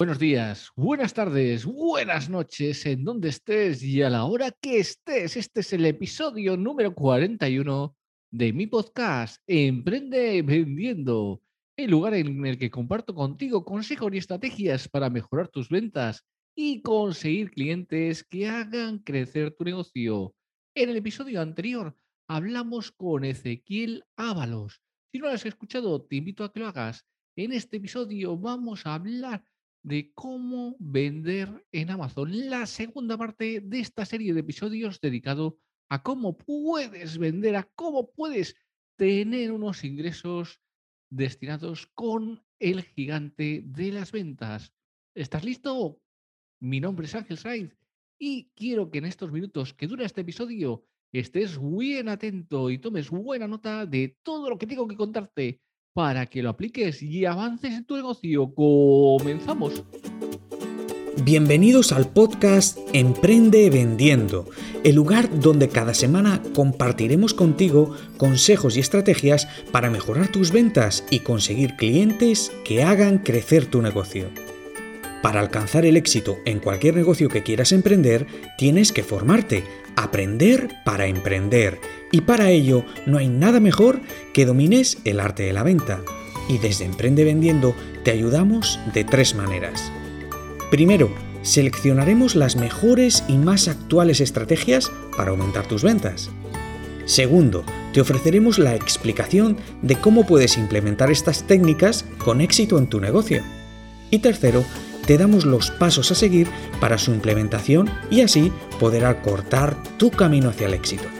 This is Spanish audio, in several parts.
Buenos días, buenas tardes, buenas noches, en donde estés y a la hora que estés. Este es el episodio número 41 de mi podcast Emprende Vendiendo, el lugar en el que comparto contigo consejos y estrategias para mejorar tus ventas y conseguir clientes que hagan crecer tu negocio. En el episodio anterior hablamos con Ezequiel Ábalos. Si no lo has escuchado, te invito a que lo hagas. En este episodio vamos a hablar de cómo vender en Amazon, la segunda parte de esta serie de episodios dedicado a cómo puedes vender, a cómo puedes tener unos ingresos destinados con el gigante de las ventas. ¿Estás listo? Mi nombre es Ángel Sainz y quiero que en estos minutos que dura este episodio estés bien atento y tomes buena nota de todo lo que tengo que contarte para que lo apliques y avances en tu negocio. Comenzamos. Bienvenidos al podcast Emprende Vendiendo, el lugar donde cada semana compartiremos contigo consejos y estrategias para mejorar tus ventas y conseguir clientes que hagan crecer tu negocio. Para alcanzar el éxito en cualquier negocio que quieras emprender, tienes que formarte, aprender para emprender. Y para ello no hay nada mejor que domines el arte de la venta. Y desde Emprende Vendiendo te ayudamos de tres maneras. Primero, seleccionaremos las mejores y más actuales estrategias para aumentar tus ventas. Segundo, te ofreceremos la explicación de cómo puedes implementar estas técnicas con éxito en tu negocio. Y tercero, te damos los pasos a seguir para su implementación y así poder acortar tu camino hacia el éxito.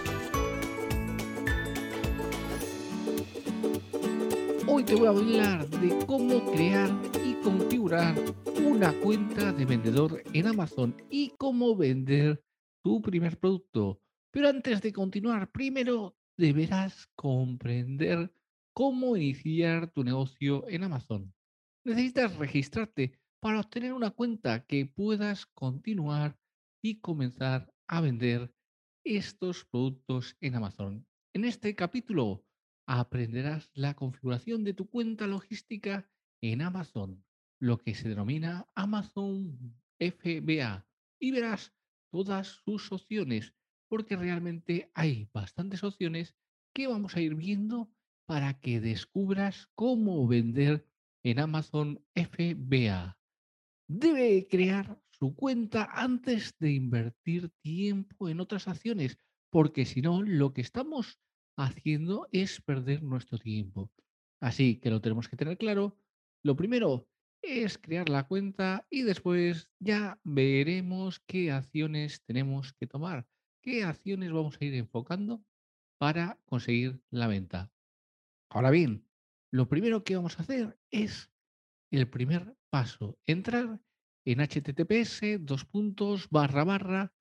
Cuenta de vendedor en Amazon y cómo vender tu primer producto. Pero antes de continuar, primero deberás comprender cómo iniciar tu negocio en Amazon. Necesitas registrarte para obtener una cuenta que puedas continuar y comenzar a vender estos productos en Amazon. En este capítulo aprenderás la configuración de tu cuenta logística en Amazon, lo que se denomina Amazon FBA, y verás todas sus opciones, porque realmente hay bastantes opciones que vamos a ir viendo para que descubras cómo vender en Amazon FBA. Debe crear su cuenta antes de invertir tiempo en otras acciones, porque si no, lo que estamos haciendo es perder nuestro tiempo. Así que lo tenemos que tener claro. Lo primero es crear la cuenta y después ya veremos qué acciones tenemos que tomar, qué acciones vamos a ir enfocando para conseguir la venta. Ahora bien, lo primero que vamos a hacer es el primer paso, entrar en https dos puntos barra barra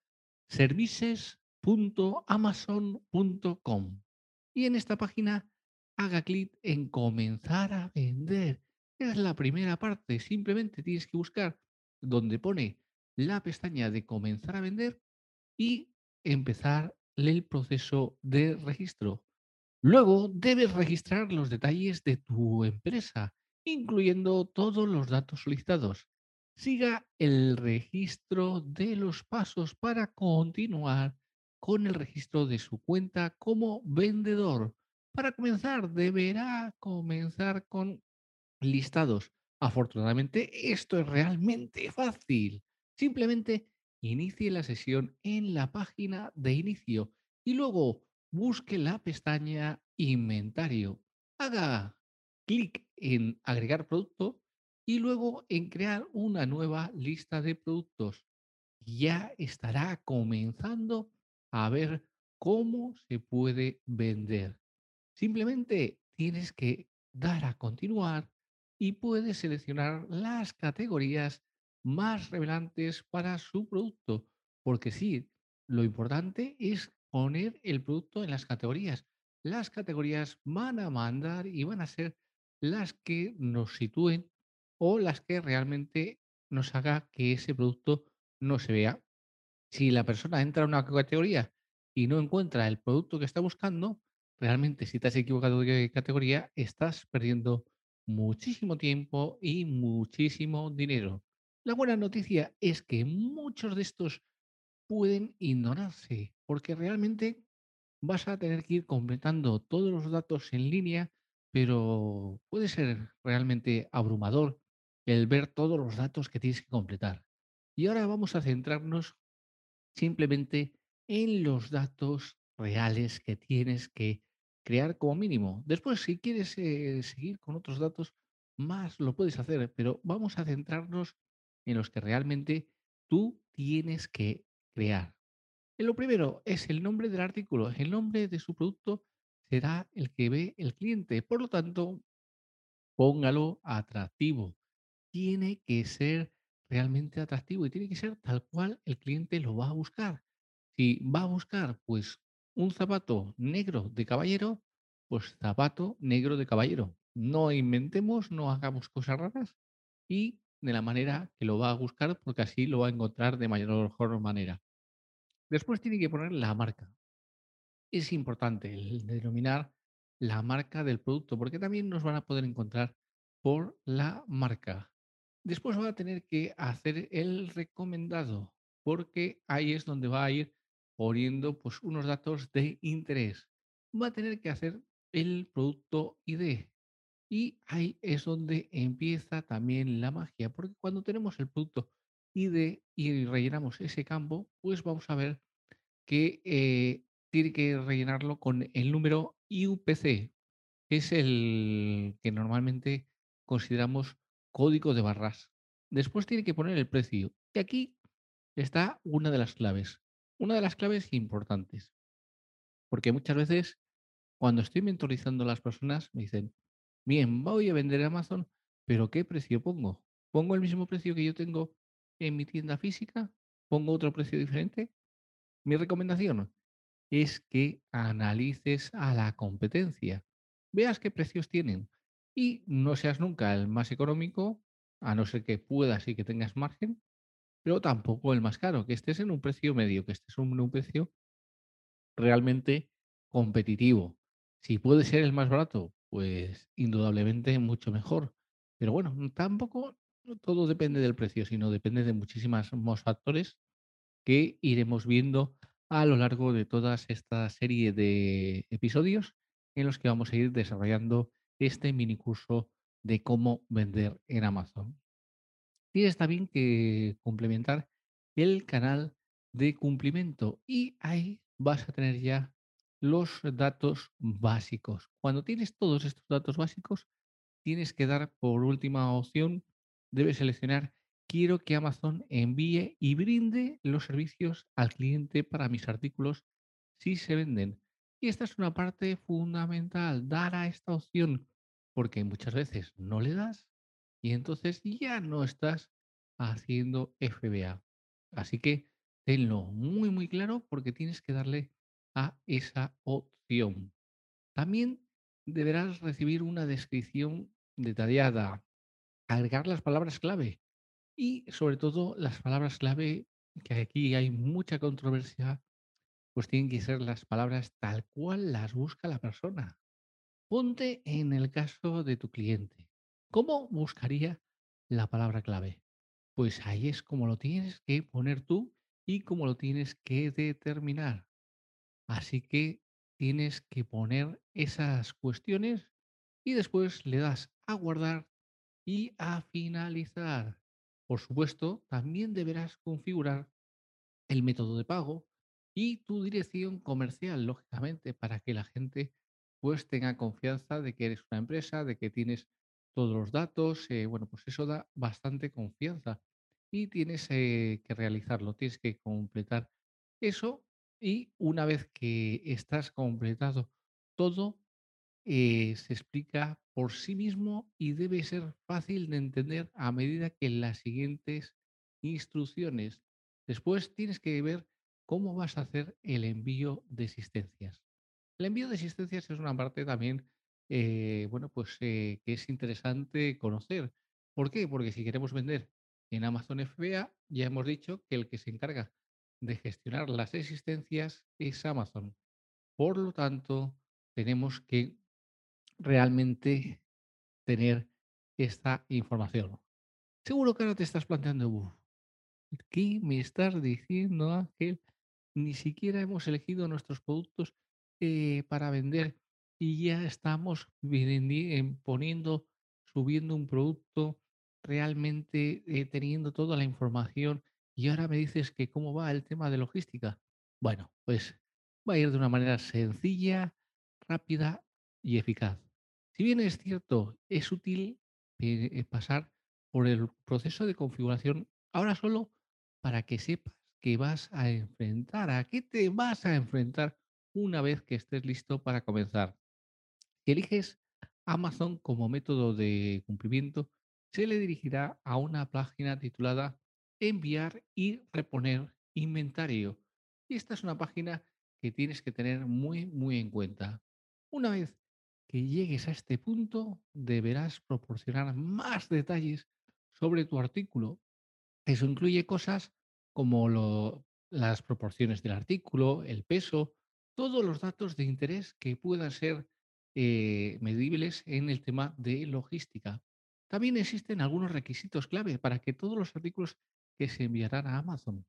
services.amazon.com y en esta página haga clic en comenzar a vender. Es la primera parte. Simplemente tienes que buscar donde pone la pestaña de comenzar a vender y empezar el proceso de registro. Luego debes registrar los detalles de tu empresa, incluyendo todos los datos solicitados siga el registro de los pasos para continuar con el registro de su cuenta como vendedor. Para comenzar, deberá comenzar con listados. Afortunadamente, esto es realmente fácil. Simplemente inicie la sesión en la página de inicio y luego busque la pestaña Inventario. Haga clic en Agregar producto y luego en crear una nueva lista de productos. Ya estará comenzando a ver cómo se puede vender. Simplemente tienes que dar a continuar y puedes seleccionar las categorías más relevantes para su producto. Porque sí, lo importante es poner el producto en las categorías. Las categorías van a mandar y van a ser las que nos sitúen o las que realmente nos haga que ese producto no se vea. Si la persona entra a una categoría y no encuentra el producto que está buscando, realmente si te has equivocado de categoría, estás perdiendo muchísimo tiempo y muchísimo dinero. La buena noticia es que muchos de estos pueden ignorarse, porque realmente vas a tener que ir completando todos los datos en línea, pero puede ser realmente abrumador el ver todos los datos que tienes que completar. Y ahora vamos a centrarnos simplemente en los datos reales que tienes que crear como mínimo. Después, si quieres eh, seguir con otros datos, más lo puedes hacer, pero vamos a centrarnos en los que realmente tú tienes que crear. Lo primero es el nombre del artículo. El nombre de su producto será el que ve el cliente. Por lo tanto, póngalo atractivo. Tiene que ser realmente atractivo y tiene que ser tal cual el cliente lo va a buscar. Si va a buscar, pues, un zapato negro de caballero, pues zapato negro de caballero. No inventemos, no hagamos cosas raras y de la manera que lo va a buscar, porque así lo va a encontrar de mayor manera. Después tiene que poner la marca. Es importante el denominar la marca del producto, porque también nos van a poder encontrar por la marca. Después va a tener que hacer el recomendado, porque ahí es donde va a ir poniendo pues, unos datos de interés. Va a tener que hacer el producto ID. Y ahí es donde empieza también la magia, porque cuando tenemos el producto ID y rellenamos ese campo, pues vamos a ver que eh, tiene que rellenarlo con el número IUPC, que es el que normalmente consideramos código de barras. Después tiene que poner el precio. Y aquí está una de las claves. Una de las claves importantes. Porque muchas veces cuando estoy mentorizando a las personas me dicen, bien, voy a vender Amazon, pero ¿qué precio pongo? ¿Pongo el mismo precio que yo tengo en mi tienda física? ¿Pongo otro precio diferente? Mi recomendación es que analices a la competencia. Veas qué precios tienen y no seas nunca el más económico, a no ser que puedas y que tengas margen, pero tampoco el más caro, que estés en un precio medio, que estés en un precio realmente competitivo. Si puede ser el más barato, pues indudablemente mucho mejor. Pero bueno, tampoco todo depende del precio, sino depende de muchísimos factores que iremos viendo a lo largo de toda esta serie de episodios en los que vamos a ir desarrollando este mini curso de cómo vender en Amazon. Tienes también que complementar el canal de cumplimiento y ahí vas a tener ya los datos básicos. Cuando tienes todos estos datos básicos, tienes que dar por última opción, debes seleccionar quiero que Amazon envíe y brinde los servicios al cliente para mis artículos si se venden. Y esta es una parte fundamental, dar a esta opción, porque muchas veces no le das y entonces ya no estás haciendo FBA. Así que tenlo muy, muy claro porque tienes que darle a esa opción. También deberás recibir una descripción detallada, agregar las palabras clave y sobre todo las palabras clave, que aquí hay mucha controversia, pues tienen que ser las palabras tal cual las busca la persona. Ponte en el caso de tu cliente. ¿Cómo buscaría la palabra clave? Pues ahí es como lo tienes que poner tú y como lo tienes que determinar. Así que tienes que poner esas cuestiones y después le das a guardar y a finalizar. Por supuesto, también deberás configurar el método de pago y tu dirección comercial, lógicamente, para que la gente pues tenga confianza de que eres una empresa, de que tienes todos los datos. eh, bueno, pues eso da bastante confianza y tienes eh, que realizarlo, tienes que completar eso y una vez que estás completado todo, eh, se explica por sí mismo y debe ser fácil de entender a medida que las siguientes instrucciones. Después tienes que ver cómo vas a hacer el envío de existencias. El envío de existencias es una parte también, eh, bueno, pues eh, que es interesante conocer. ¿Por qué? Porque si queremos vender en Amazon FBA, ya hemos dicho que el que se encarga de gestionar las existencias es Amazon. Por lo tanto, tenemos que realmente tener esta información. Seguro que ahora te estás planteando, "Uf, ¿qué me estás diciendo, Ángel? Ni siquiera hemos elegido nuestros productos eh, para vender y ya estamos em, poniendo, subiendo un producto, realmente eh, teniendo toda la información y ahora me dices que cómo va el tema de logística. Bueno, pues va a ir de una manera sencilla, rápida y eficaz. Si bien es cierto, es útil eh, eh, pasar por el proceso de configuración ahora solo para que sepas que vas a enfrentar, a qué te vas a enfrentar una vez que estés listo para comenzar. Si eliges Amazon como método de cumplimiento, se le dirigirá a una página titulada Enviar y reponer inventario. Y esta es una página que tienes que tener muy, muy en cuenta. Una vez que llegues a este punto, deberás proporcionar más detalles sobre tu artículo eso incluye cosas como las proporciones del artículo, el peso, todos los datos de interés que puedan ser eh, medibles en el tema de logística. También existen algunos requisitos clave para que todos los artículos que se enviarán a Amazon,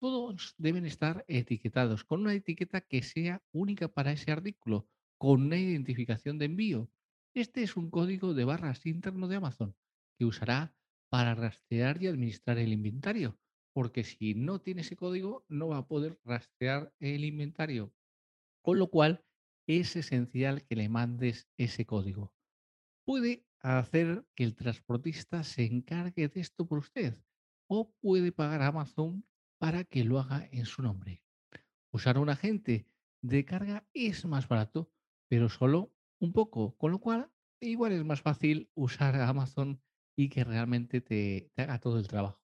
todos deben estar etiquetados con una etiqueta que sea única para ese artículo, con una identificación de envío. Este es un código de barras interno de Amazon que usará para rastrear y administrar el inventario, porque si no tiene ese código no va a poder rastrear el inventario, con lo cual es esencial que le mandes ese código. Puede hacer que el transportista se encargue de esto por usted o puede pagar a Amazon para que lo haga en su nombre. Usar un agente de carga es más barato, pero solo un poco, con lo cual igual es más fácil usar a Amazon y que realmente te, haga todo el trabajo.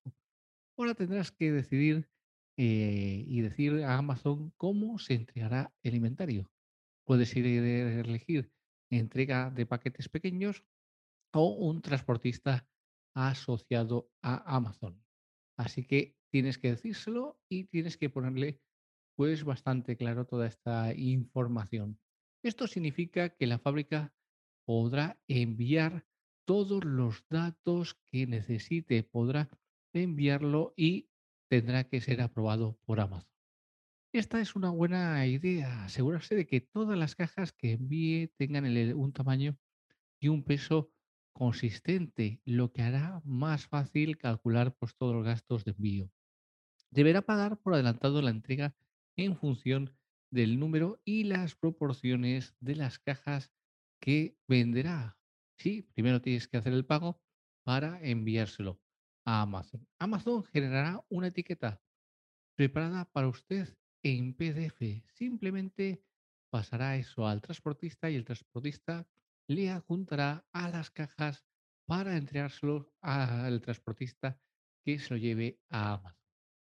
Ahora tendrás que decidir eh, y decir a Amazon cómo se entregará el inventario. Puedes ir elegir entrega de paquetes pequeños o un transportista asociado a Amazon. Así que tienes que decírselo y tienes que ponerle pues bastante claro toda esta información. Esto significa que la fábrica podrá enviar todos los datos que necesite, podrá enviarlo y tendrá que ser aprobado por Amazon. Esta es una buena idea, asegurarse de que todas las cajas que envíe tengan un tamaño y un peso consistente, lo que hará más fácil calcular pues, todos los gastos de envío. Deberá pagar por adelantado la entrega en función del número y las proporciones de las cajas que venderá. Sí, primero tienes que hacer el pago para enviárselo a Amazon. Amazon generará una etiqueta preparada para usted en PDF. Simplemente pasará eso al transportista y el transportista le adjuntará a las cajas para entregárselo al transportista que se lo lleve a Amazon.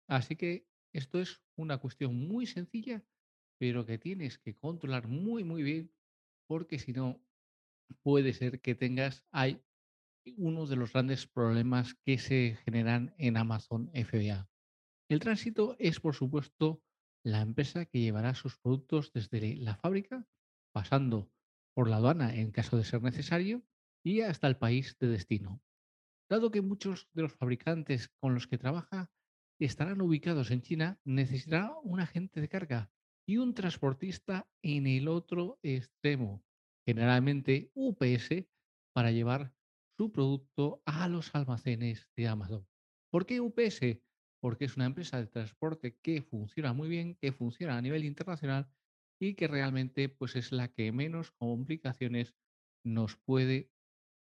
Así que esto es una cuestión muy sencilla, pero que tienes que controlar muy, muy bien, porque si no, puede ser que tengas hay uno de los grandes problemas que se generan en Amazon FBA. El tránsito es, por supuesto, la empresa que llevará sus productos desde la fábrica, pasando por la aduana en caso de ser necesario, y hasta el país de destino. Dado que muchos de los fabricantes con los que trabaja estarán ubicados en China, necesitará un agente de carga y un transportista en el otro extremo, generalmente UPS, para llevar su producto a los almacenes de Amazon. ¿Por qué UPS? Porque es una empresa de transporte que funciona muy bien, que funciona a nivel internacional y que realmente pues, es la que menos complicaciones nos puede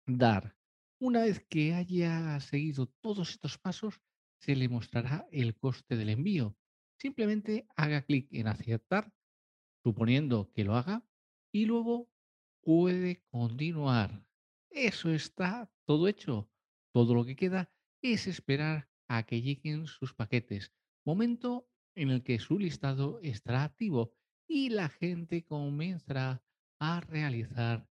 dar. Una vez que haya seguido todos estos pasos, se le mostrará el coste del envío. Simplemente haga clic en aceptar, suponiendo que lo haga, y luego puede continuar. Eso está todo hecho. Todo lo que queda es esperar a que lleguen sus paquetes. momento en el que su listado estará activo y la gente comenzará a realizar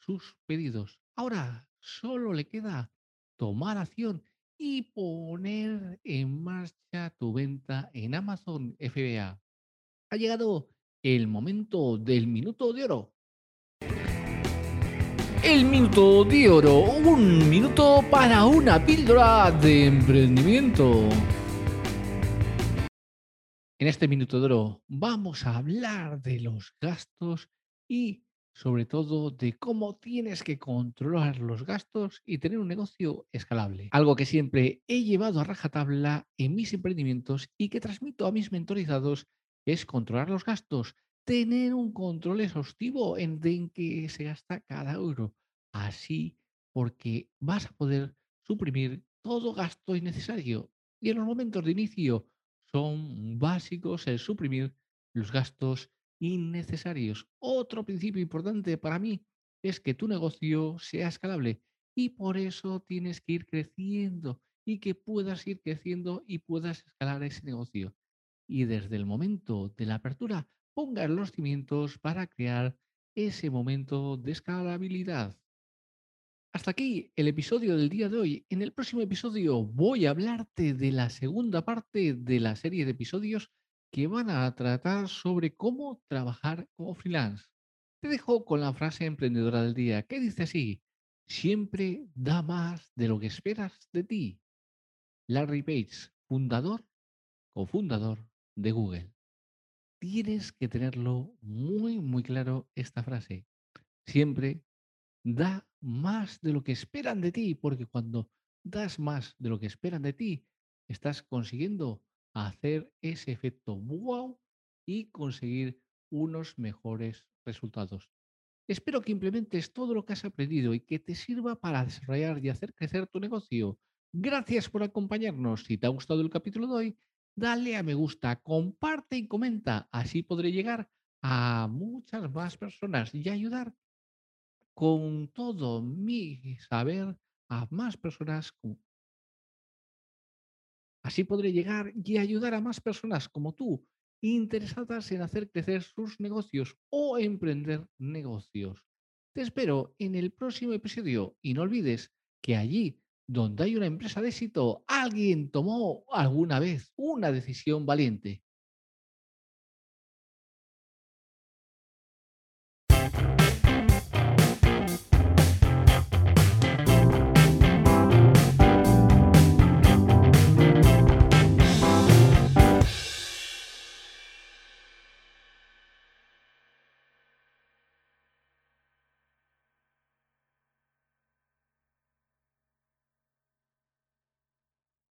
sus pedidos. Ahora solo le queda tomar acción y poner en marcha tu venta en Amazon FBA. Ha llegado el momento del minuto de oro. El minuto de oro, un minuto para una píldora de emprendimiento. En este minuto de oro vamos a hablar de los gastos y sobre todo de cómo tienes que controlar los gastos y tener un negocio escalable. Algo que siempre he llevado a rajatabla en mis emprendimientos y que transmito a mis mentorizados es controlar los gastos, tener un control exhaustivo en, en qué se gasta cada euro. Así, porque vas a poder suprimir todo gasto innecesario. Y en los momentos de inicio son básicos el suprimir los gastos innecesarios. Otro principio importante para mí es que tu negocio sea escalable y por eso tienes que ir creciendo y que puedas ir creciendo y puedas escalar ese negocio. Y desde el momento de la apertura, pongas los cimientos para crear ese momento de escalabilidad. Hasta aquí el episodio del día de hoy. En el próximo episodio voy a hablarte de la segunda parte de la serie de episodios que van a tratar sobre cómo trabajar como freelance. Te dejo con la frase emprendedora del día, que dice así, siempre da más de lo que esperas de ti. Larry Page, fundador o fundador de Google. Tienes que tenerlo muy, muy claro esta frase. Siempre da más de lo que esperan de ti, porque cuando das más de lo que esperan de ti, estás consiguiendo hacer ese efecto wow y conseguir unos mejores resultados. Espero que implementes todo lo que has aprendido y que te sirva para desarrollar y hacer crecer tu negocio. Gracias por acompañarnos. Si te ha gustado el capítulo de hoy, dale a me gusta, comparte y comenta. Así podré llegar a muchas más personas y ayudar con todo mi saber a más personas Así podré llegar y ayudar a más personas como tú, interesadas en hacer crecer sus negocios o emprender negocios. Te espero en el próximo episodio y no olvides que allí donde hay una empresa de éxito, alguien tomó alguna vez una decisión valiente.